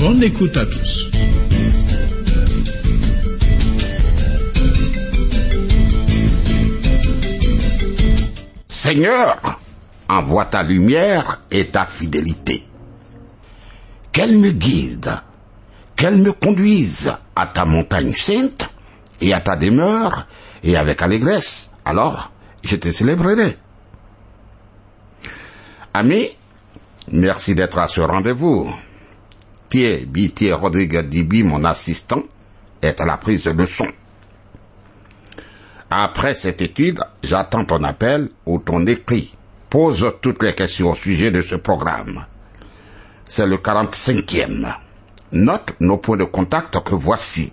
Bonne écoute à tous. Seigneur, envoie ta lumière et ta fidélité. Qu'elle me guide, qu'elle me conduise à ta montagne sainte et à ta demeure et avec allégresse. Alors, je te célébrerai. Amis, merci d'être à ce rendez-vous. Thier Bitier Rodriguez Dibi, mon assistant, est à la prise de son. Après cette étude, j'attends ton appel ou ton écrit. Pose toutes les questions au sujet de ce programme. C'est le 45e. Note nos points de contact que voici.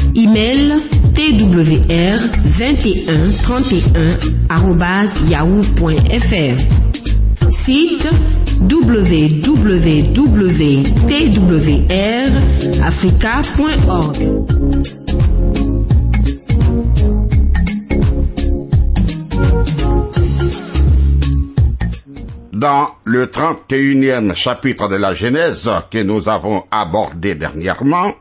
Email twr 21 31 yahoo.fr. Site www.twrafrica.org. Dans le 31e chapitre de la Genèse que nous avons abordé dernièrement,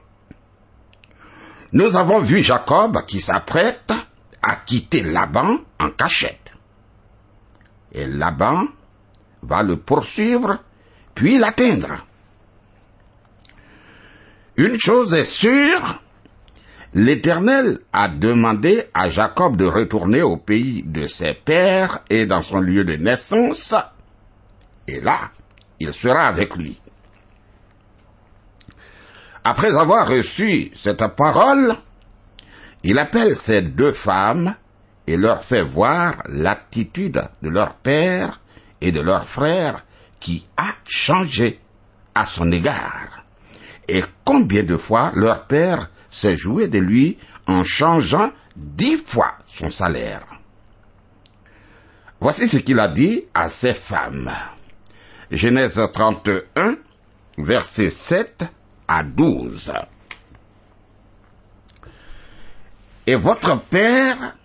nous avons vu Jacob qui s'apprête à quitter Laban en cachette. Et Laban va le poursuivre, puis l'atteindre. Une chose est sûre, l'Éternel a demandé à Jacob de retourner au pays de ses pères et dans son lieu de naissance, et là, il sera avec lui. Après avoir reçu cette parole, il appelle ces deux femmes et leur fait voir l'attitude de leur père et de leur frère qui a changé à son égard. Et combien de fois leur père s'est joué de lui en changeant dix fois son salaire. Voici ce qu'il a dit à ces femmes. Genèse 31, versets 7 à 12. Et votre père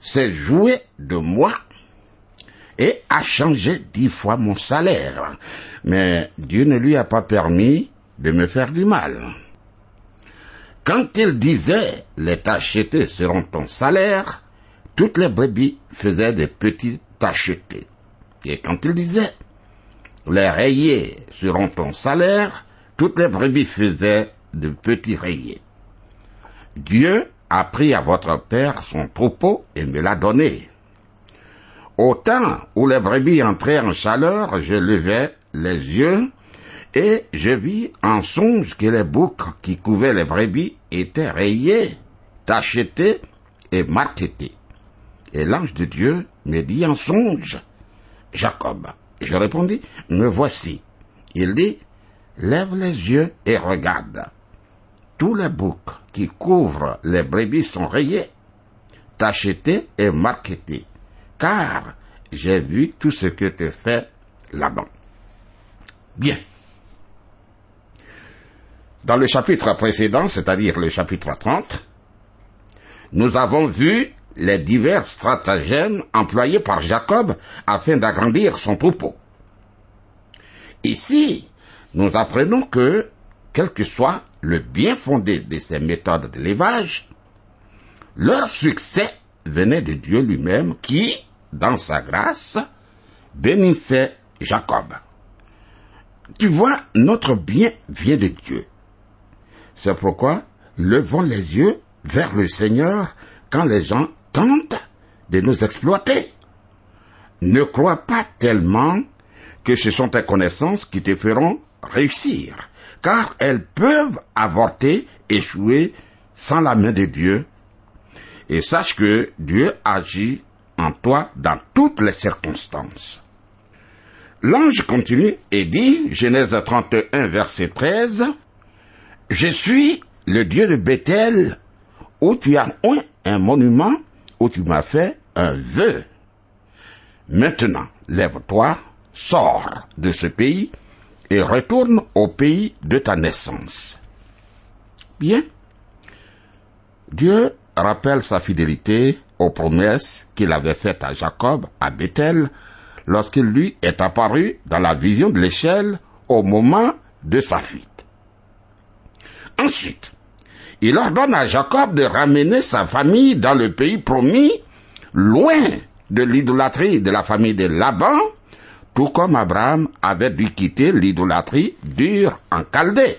s'est joué de moi et a changé dix fois mon salaire. Mais Dieu ne lui a pas permis de me faire du mal. Quand il disait les tachetés seront ton salaire, toutes les brebis faisaient des petits tachetés. Et quand il disait les rayés seront ton salaire, toutes les brebis faisaient de petits rayés. Dieu a pris à votre père son troupeau et me l'a donné. Au temps où les brebis entraient en chaleur, je levai les yeux et je vis en songe que les boucs qui couvaient les brebis étaient rayés, tachetés et marquetés. Et l'ange de Dieu me dit en songe, Jacob. Je répondis, me voici. Il dit, lève les yeux et regarde. Tous les boucs qui couvrent les brebis sont rayés, tachetés et marquetés, car j'ai vu tout ce que te fait Laban. Bien. Dans le chapitre précédent, c'est-à-dire le chapitre 30, nous avons vu les divers stratagèmes employés par Jacob afin d'agrandir son troupeau. Ici, nous apprenons que, quel que soit le bien fondé de ces méthodes d'élevage, leur succès venait de Dieu lui-même qui, dans sa grâce, bénissait Jacob. Tu vois, notre bien vient de Dieu. C'est pourquoi levons les yeux vers le Seigneur quand les gens tentent de nous exploiter. Ne crois pas tellement que ce sont tes connaissances qui te feront réussir, car elles peuvent avorter, échouer sans la main de Dieu. Et sache que Dieu agit en toi dans toutes les circonstances. L'ange continue et dit, Genèse 31, verset 13, Je suis le Dieu de Bethel, où tu as un monument, où tu m'as fait un vœu. Maintenant, lève-toi, sors de ce pays et retourne au pays de ta naissance. Bien. Dieu rappelle sa fidélité aux promesses qu'il avait faites à Jacob à Bethel lorsqu'il lui est apparu dans la vision de l'échelle au moment de sa fuite. Ensuite, il ordonne à Jacob de ramener sa famille dans le pays promis, loin de l'idolâtrie de la famille de Laban, tout comme Abraham avait dû quitter l'idolâtrie dure en Chaldée.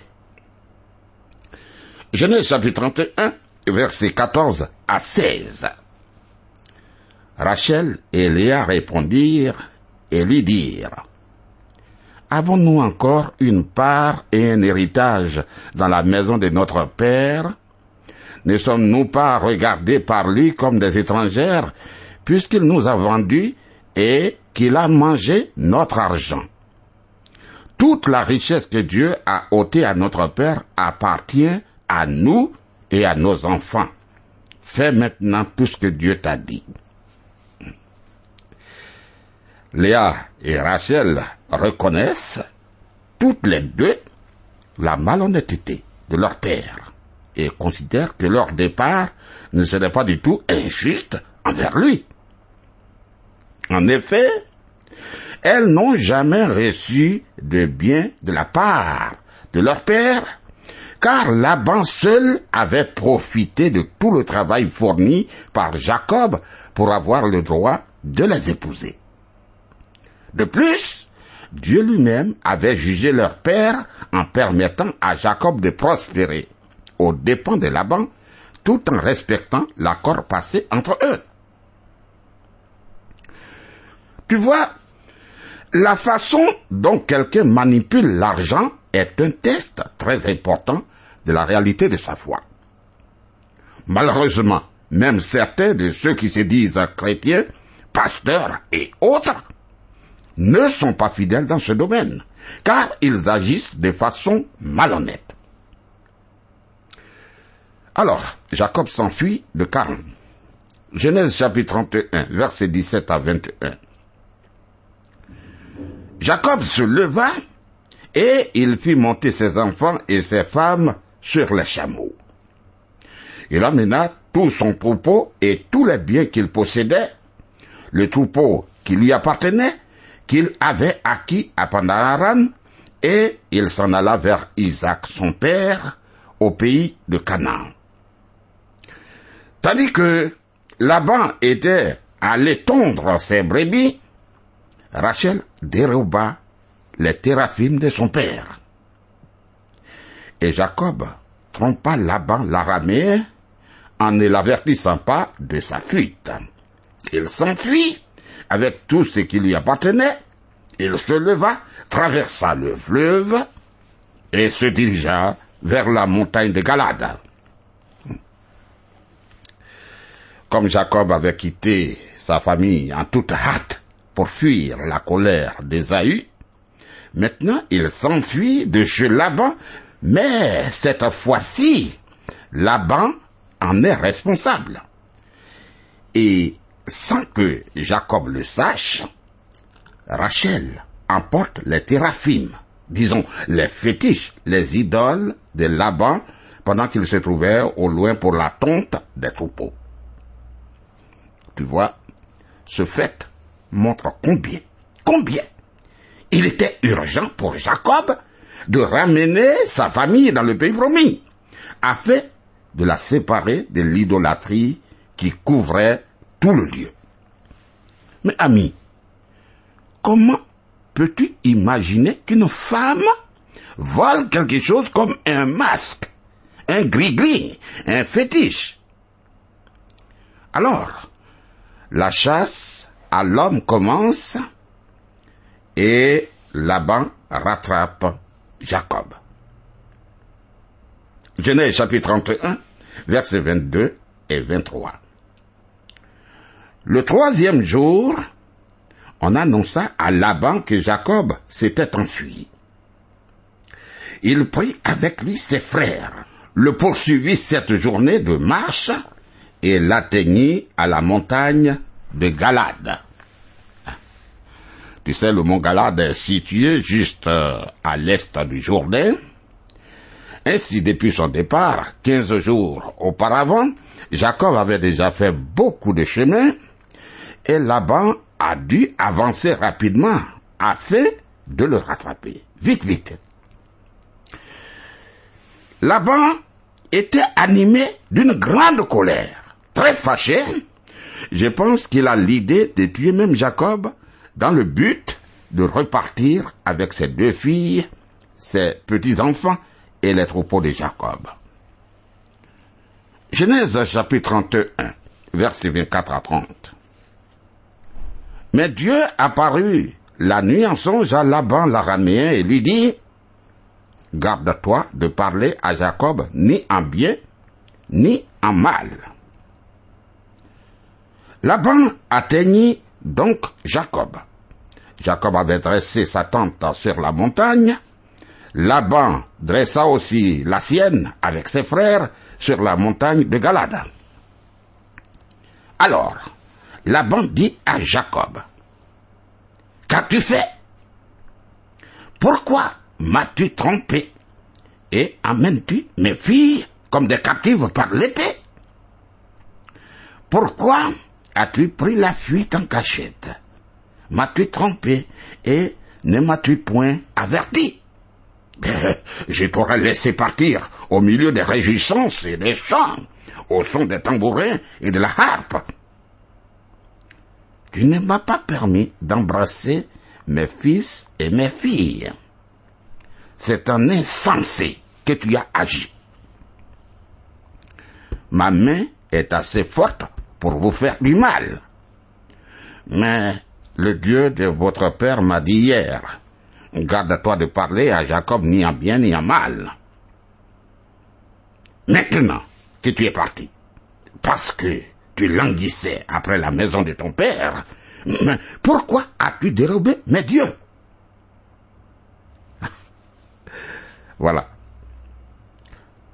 Genèse chapitre 31, versets 14 à 16. Rachel et Léa répondirent et lui dirent, Avons-nous encore une part et un héritage dans la maison de notre Père? Ne sommes-nous pas regardés par lui comme des étrangères, puisqu'il nous a vendus et qu'il a mangé notre argent Toute la richesse que Dieu a ôtée à notre Père appartient à nous et à nos enfants. Fais maintenant tout ce que Dieu t'a dit. Léa et Rachel reconnaissent toutes les deux la malhonnêteté de leur père et considèrent que leur départ ne serait pas du tout injuste envers lui. En effet, elles n'ont jamais reçu de bien de la part de leur père, car Laban seul avait profité de tout le travail fourni par Jacob pour avoir le droit de les épouser. De plus, Dieu lui-même avait jugé leur père en permettant à Jacob de prospérer aux dépens de Laban, tout en respectant l'accord passé entre eux. Tu vois, la façon dont quelqu'un manipule l'argent est un test très important de la réalité de sa foi. Malheureusement, même certains de ceux qui se disent chrétiens, pasteurs et autres, ne sont pas fidèles dans ce domaine, car ils agissent de façon malhonnête. Alors, Jacob s'enfuit de Caron. Genèse chapitre 31, verset 17 à 21. Jacob se leva et il fit monter ses enfants et ses femmes sur les chameaux. Il amena tout son troupeau et tous les biens qu'il possédait, le troupeau qui lui appartenait, qu'il avait acquis à Pandararan, et il s'en alla vers Isaac son père, au pays de Canaan. Tandis que Laban était allé tondre ses brebis, Rachel déroba les théraphim de son père. Et Jacob trompa Laban l'araméen en ne l'avertissant pas de sa fuite. Il s'enfuit avec tout ce qui lui appartenait, il se leva, traversa le fleuve et se dirigea vers la montagne de Galade. Comme Jacob avait quitté sa famille en toute hâte pour fuir la colère d'Ésaü, maintenant il s'enfuit de chez Laban, mais cette fois-ci, Laban en est responsable. Et sans que Jacob le sache, Rachel emporte les théraphim, disons les fétiches, les idoles de Laban, pendant qu'il se trouvait au loin pour la tonte des troupeaux. Tu vois, ce fait montre combien, combien il était urgent pour Jacob de ramener sa famille dans le pays promis, afin de la séparer de l'idolâtrie qui couvrait tout le lieu. Mais ami, comment peux-tu imaginer qu'une femme vole quelque chose comme un masque, un gris-gris, un fétiche? Alors, la chasse à l'homme commence et Laban rattrape Jacob. Genèse chapitre 31, versets 22 et 23. Le troisième jour, on annonça à Laban que Jacob s'était enfui. Il prit avec lui ses frères, le poursuivit cette journée de marche et l'atteignit à la montagne de Galade. Tu sais, le mont Galade est situé juste euh, à l'est du Jourdain. Ainsi, depuis son départ, quinze jours auparavant, Jacob avait déjà fait beaucoup de chemin et Laban a dû avancer rapidement afin de le rattraper. Vite, vite. Laban était animé d'une grande colère, très fâché. Je pense qu'il a l'idée de tuer même Jacob dans le but de repartir avec ses deux filles, ses petits-enfants et les troupeaux de Jacob. Genèse chapitre 31, versets 24 à 30. Mais Dieu apparut la nuit en songe à Laban l'araméen et lui dit, Garde-toi de parler à Jacob ni en bien, ni en mal. Laban atteignit donc Jacob. Jacob avait dressé sa tente sur la montagne. Laban dressa aussi la sienne avec ses frères sur la montagne de Galade. Alors, Laban dit à Jacob, Qu'as-tu fait? Pourquoi m'as-tu trompé? Et amènes-tu mes filles comme des captives par l'épée Pourquoi as-tu pris la fuite en cachette? M'as-tu trompé? Et ne m'as-tu point averti? Je t'aurais laissé partir au milieu des réjouissances et des chants, au son des tambourins et de la harpe. Tu ne m'as pas permis d'embrasser mes fils et mes filles. C'est un insensé que tu as agi. Ma main est assez forte pour vous faire du mal. Mais le Dieu de votre père m'a dit hier, garde-toi de parler à Jacob ni en bien ni en mal. Maintenant que tu es parti, parce que tu languissais après la maison de ton père, pourquoi as-tu dérobé mes dieux? Voilà.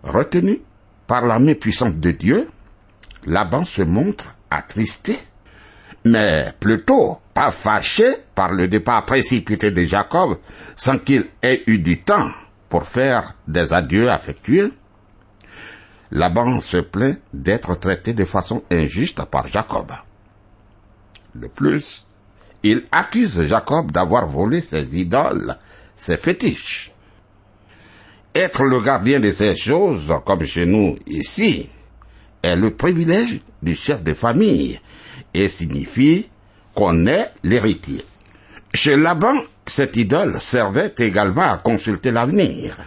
Retenu par la main puissante de Dieu, Laban se montre attristé, mais plutôt pas fâché par le départ précipité de Jacob sans qu'il ait eu du temps pour faire des adieux affectueux. Laban se plaint d'être traité de façon injuste par Jacob. De plus, il accuse Jacob d'avoir volé ses idoles, ses fétiches. Être le gardien de ces choses, comme chez nous ici, est le privilège du chef de famille et signifie qu'on est l'héritier. Chez Laban, cette idole servait également à consulter l'avenir.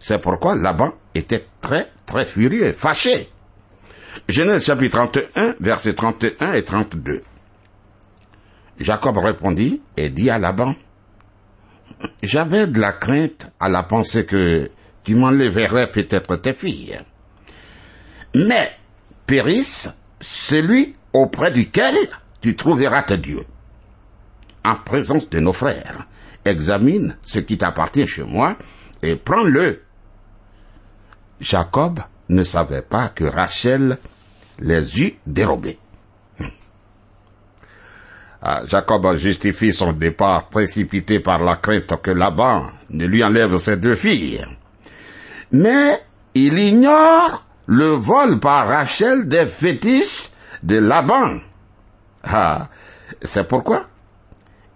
C'est pourquoi Laban était très, très furieux, fâché. Genèse chapitre 31, versets 31 et 32. Jacob répondit et dit à Laban, J'avais de la crainte à la pensée que tu m'enlèverais peut-être tes filles. Mais périsse celui auprès duquel tu trouveras tes dieux. En présence de nos frères, examine ce qui t'appartient chez moi et prends-le. Jacob ne savait pas que Rachel les eut dérobés. Ah, Jacob justifie son départ précipité par la crainte que Laban ne lui enlève ses deux filles. Mais il ignore le vol par Rachel des fétiches de Laban. Ah, c'est pourquoi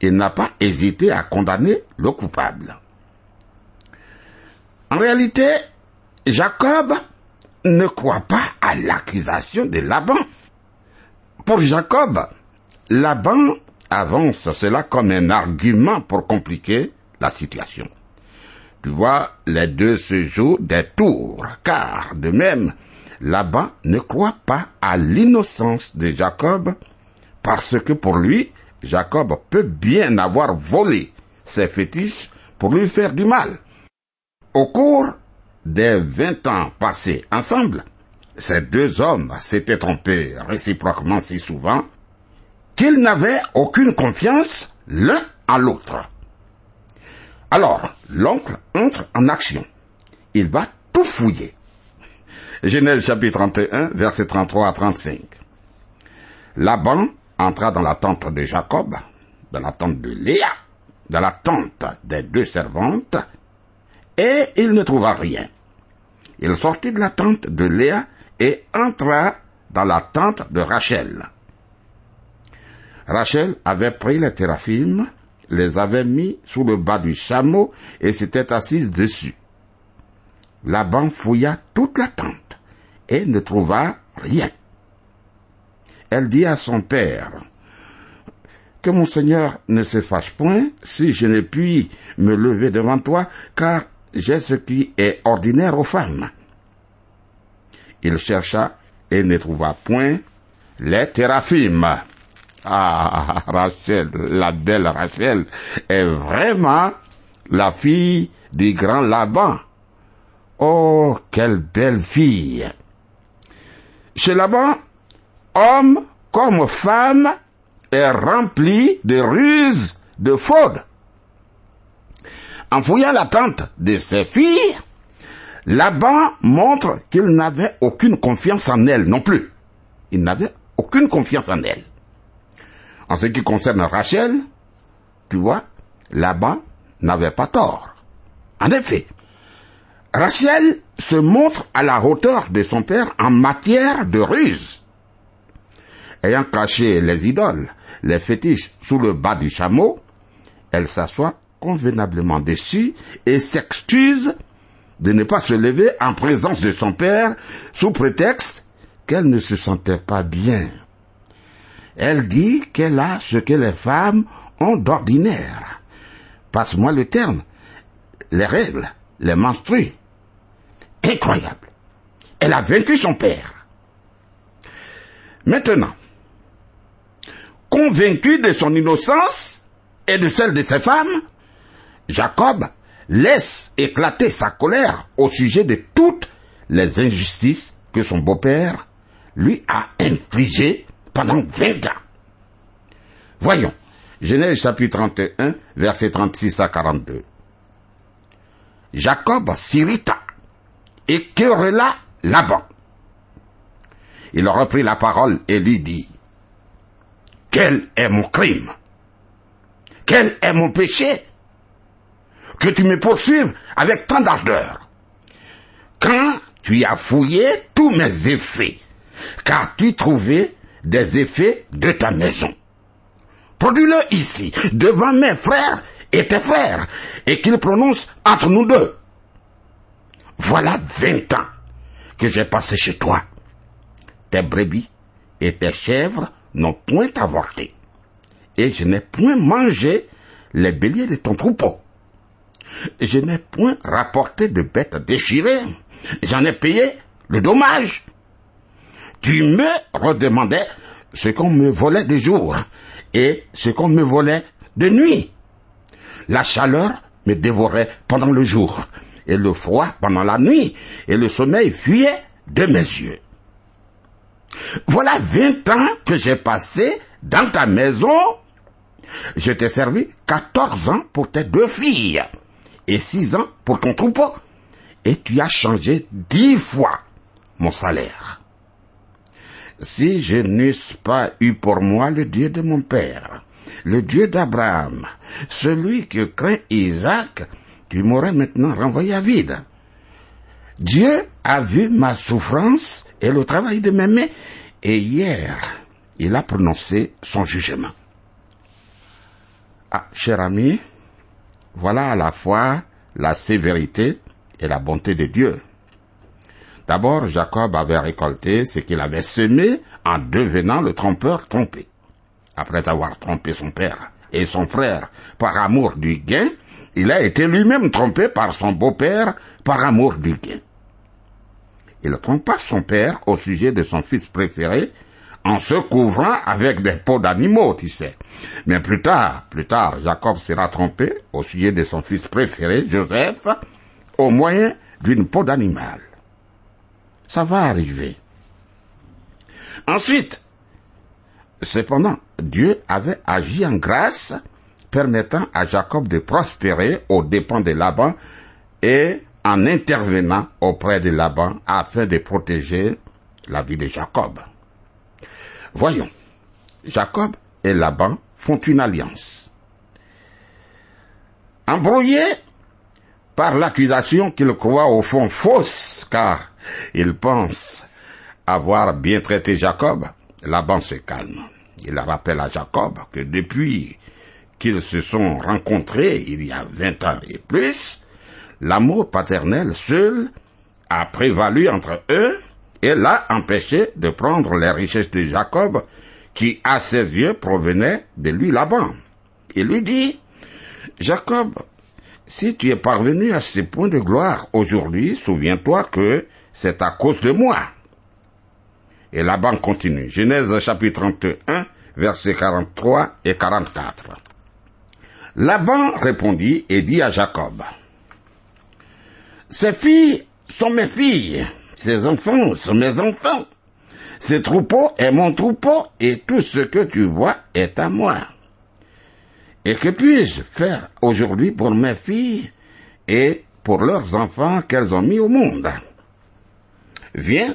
il n'a pas hésité à condamner le coupable. En réalité, Jacob ne croit pas à l'accusation de Laban. pour Jacob, Laban avance cela comme un argument pour compliquer la situation. Tu vois, les deux se jouent des tours, car de même, Laban ne croit pas à l'innocence de Jacob, parce que pour lui, Jacob peut bien avoir volé ses fétiches pour lui faire du mal. Au cours des vingt ans passés ensemble, ces deux hommes s'étaient trompés réciproquement si souvent qu'ils n'avaient aucune confiance l'un à l'autre. Alors, l'oncle entre en action. Il va tout fouiller. Genèse chapitre 31, verset 33 à 35. Laban entra dans la tente de Jacob, dans la tente de Léa, dans la tente des deux servantes, et il ne trouva rien. Il sortit de la tente de Léa et entra dans la tente de Rachel. Rachel avait pris les téraphimes, les avait mis sous le bas du chameau et s'était assise dessus. Laban fouilla toute la tente et ne trouva rien. Elle dit à son père, que mon Seigneur ne se fâche point si je ne puis me lever devant toi, car j'ai ce qui est ordinaire aux femmes. Il chercha et ne trouva point les téraphimes. Ah, Rachel, la belle Rachel, est vraiment la fille du grand Laban. Oh, quelle belle fille. Chez Laban, homme comme femme est rempli de ruses, de fraude. En fouillant la tente de ses filles, Laban montre qu'il n'avait aucune confiance en elle non plus. Il n'avait aucune confiance en elle. En ce qui concerne Rachel, tu vois, Laban n'avait pas tort. En effet, Rachel se montre à la hauteur de son père en matière de ruse. Ayant caché les idoles, les fétiches sous le bas du chameau, elle s'assoit convenablement dessus et s'excuse de ne pas se lever en présence de son père sous prétexte qu'elle ne se sentait pas bien. Elle dit qu'elle a ce que les femmes ont d'ordinaire. Passe-moi le terme. Les règles, les menstrues. Incroyable. Elle a vaincu son père. Maintenant, convaincu de son innocence et de celle de ses femmes, Jacob laisse éclater sa colère au sujet de toutes les injustices que son beau-père lui a infligées pendant vingt ans. Voyons, Genèse chapitre 31, verset 36 à 42. Jacob s'irrita et querella Laban. Il reprit la parole et lui dit, Quel est mon crime? Quel est mon péché? Que tu me poursuives avec tant d'ardeur. Quand tu as fouillé tous mes effets, car tu trouvais des effets de ta maison. Produis-le ici, devant mes frères et tes frères, et qu'ils prononcent entre nous deux. Voilà vingt ans que j'ai passé chez toi. Tes brebis et tes chèvres n'ont point avorté, et je n'ai point mangé les béliers de ton troupeau. Je n'ai point rapporté de bêtes déchirées, j'en ai payé le dommage. Tu me redemandais ce qu'on me volait de jour et ce qu'on me volait de nuit. La chaleur me dévorait pendant le jour, et le froid pendant la nuit, et le sommeil fuyait de mes yeux. Voilà vingt ans que j'ai passé dans ta maison. Je t'ai servi quatorze ans pour tes deux filles, et six ans pour ton troupeau, et tu as changé dix fois mon salaire. Si je n'eusse pas eu pour moi le Dieu de mon père, le Dieu d'Abraham, celui que craint Isaac, tu m'aurais maintenant renvoyé à vide. Dieu a vu ma souffrance et le travail de mes mains, et hier, il a prononcé son jugement. Ah, cher ami, voilà à la fois la sévérité et la bonté de Dieu. D'abord, Jacob avait récolté ce qu'il avait semé en devenant le trompeur trompé. Après avoir trompé son père et son frère par amour du gain, il a été lui-même trompé par son beau-père par amour du gain. Il trompa son père au sujet de son fils préféré en se couvrant avec des peaux d'animaux, tu sais. Mais plus tard, plus tard, Jacob sera trompé au sujet de son fils préféré, Joseph, au moyen d'une peau d'animal. Ça va arriver. Ensuite, cependant, Dieu avait agi en grâce, permettant à Jacob de prospérer aux dépens de Laban et en intervenant auprès de Laban afin de protéger la vie de Jacob. Voyons, Jacob et Laban font une alliance. Embrouillé par l'accusation qu'il croit au fond fausse, car il pense avoir bien traité Jacob, Laban se calme. Il rappelle à Jacob que depuis qu'ils se sont rencontrés il y a vingt ans et plus, l'amour paternel seul a prévalu entre eux et l'a empêché de prendre les richesses de Jacob qui, à ses yeux, provenaient de lui Laban. Il lui dit, Jacob, si tu es parvenu à ce point de gloire aujourd'hui, souviens-toi que c'est à cause de moi. Et Laban continue. Genèse chapitre 31, versets 43 et 44. Laban répondit et dit à Jacob, Ces filles sont mes filles, ces enfants sont mes enfants, ces troupeaux est mon troupeau, et tout ce que tu vois est à moi. Et que puis-je faire aujourd'hui pour mes filles et pour leurs enfants qu'elles ont mis au monde? Viens,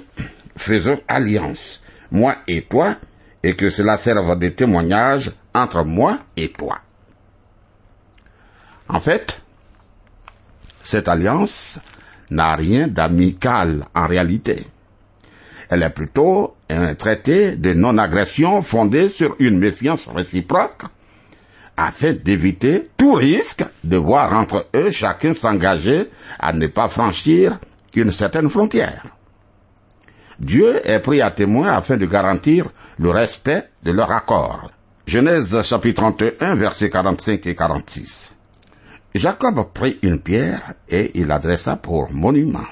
faisons alliance, moi et toi, et que cela serve de témoignage entre moi et toi. En fait, cette alliance n'a rien d'amical en réalité. Elle est plutôt un traité de non-agression fondé sur une méfiance réciproque afin d'éviter tout risque de voir entre eux chacun s'engager à ne pas franchir une certaine frontière. Dieu est pris à témoin afin de garantir le respect de leur accord. Genèse chapitre 31 versets 45 et 46. Jacob prit une pierre et il l'adressa pour monument.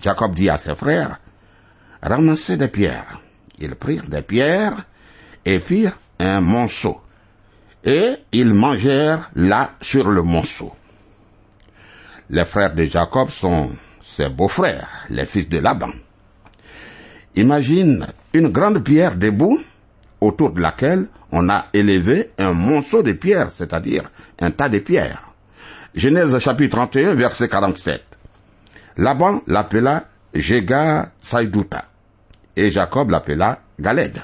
Jacob dit à ses frères, ramassez des pierres. Ils prirent des pierres et firent un monceau. Et ils mangèrent là sur le monceau. Les frères de Jacob sont ses beaux-frères, les fils de Laban. Imagine une grande pierre debout autour de laquelle on a élevé un monceau de pierres, c'est-à-dire un tas de pierres. Genèse chapitre 31, verset 47. Laban l'appela Jega Saïdouta et Jacob l'appela Galed.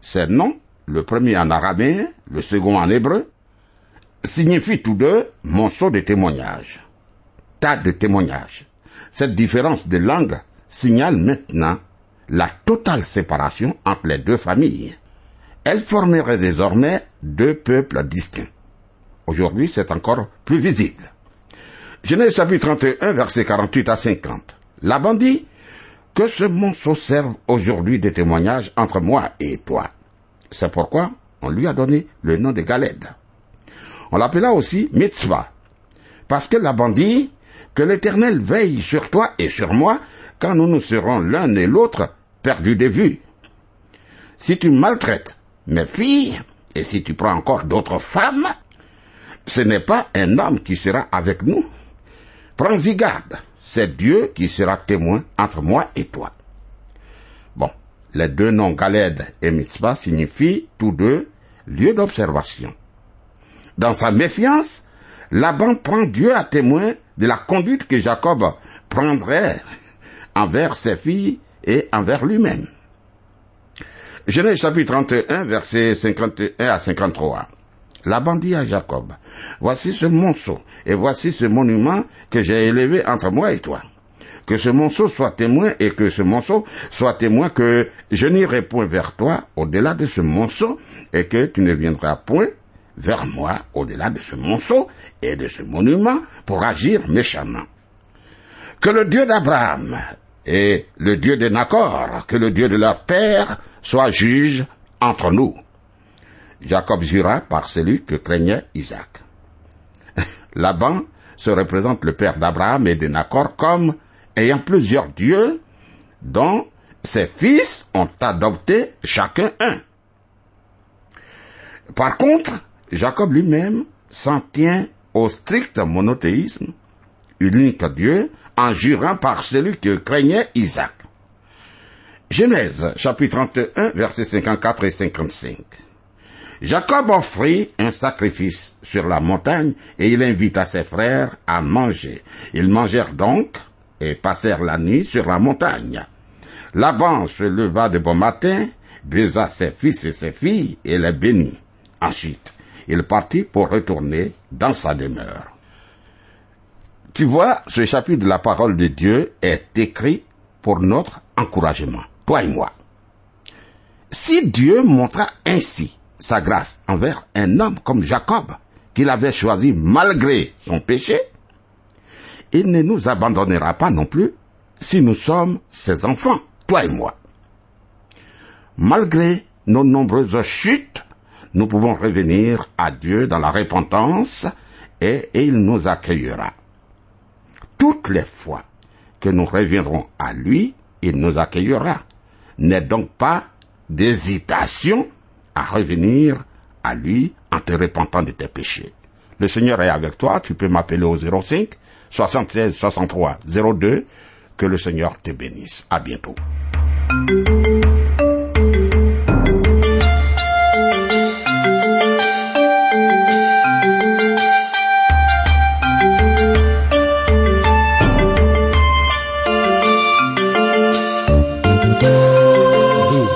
Ces noms, le premier en araméen, le second en hébreu, signifient tous deux monceau de témoignage, tas de témoignages. Cette différence de langue signale maintenant la totale séparation entre les deux familles. Elles formeraient désormais deux peuples distincts. Aujourd'hui, c'est encore plus visible. Genèse chapitre 31, verset 48 à 50. La dit que ce monceau serve aujourd'hui de témoignage entre moi et toi. C'est pourquoi on lui a donné le nom de Galed. On l'appela aussi Mitzvah, parce que la dit que l'Éternel veille sur toi et sur moi quand nous nous serons l'un et l'autre perdus de vue. Si tu maltraites mes filles, et si tu prends encore d'autres femmes, ce n'est pas un homme qui sera avec nous. Prends-y garde, c'est Dieu qui sera témoin entre moi et toi. Bon, les deux noms Galed et Mitzvah signifient tous deux lieu d'observation. Dans sa méfiance, Laban prend Dieu à témoin de la conduite que Jacob prendrait envers ses filles et envers lui-même. Genèse chapitre 31, versets 51 à 53. Laban dit à Jacob, voici ce monceau et voici ce monument que j'ai élevé entre moi et toi. Que ce monceau soit témoin et que ce monceau soit témoin que je n'irai point vers toi au-delà de ce monceau et que tu ne viendras point vers moi au-delà de ce monceau et de ce monument pour agir méchamment. Que le Dieu d'Abraham, et le Dieu de Nacor, que le Dieu de leur père soit juge entre nous. Jacob jura par celui que craignait Isaac. Laban se représente le père d'Abraham et de Nacor comme ayant plusieurs dieux dont ses fils ont adopté chacun un. Par contre, Jacob lui-même s'en tient au strict monothéisme, unique Dieu, en jurant par celui que craignait Isaac. Genèse, chapitre 31, versets 54 et 55. Jacob offrit un sacrifice sur la montagne et il invita ses frères à manger. Ils mangèrent donc et passèrent la nuit sur la montagne. Laban se leva de bon matin, baisa ses fils et ses filles et les bénit. Ensuite, il partit pour retourner dans sa demeure. Tu vois, ce chapitre de la parole de Dieu est écrit pour notre encouragement, toi et moi. Si Dieu montra ainsi sa grâce envers un homme comme Jacob, qu'il avait choisi malgré son péché, il ne nous abandonnera pas non plus si nous sommes ses enfants, toi et moi. Malgré nos nombreuses chutes, nous pouvons revenir à Dieu dans la repentance et, il nous accueillera. Toutes les fois que nous reviendrons à lui, il nous accueillera. N'est donc pas d'hésitation à revenir à lui en te repentant de tes péchés. Le Seigneur est avec toi, tu peux m'appeler au 05 76 63 02. Que le Seigneur te bénisse. À bientôt.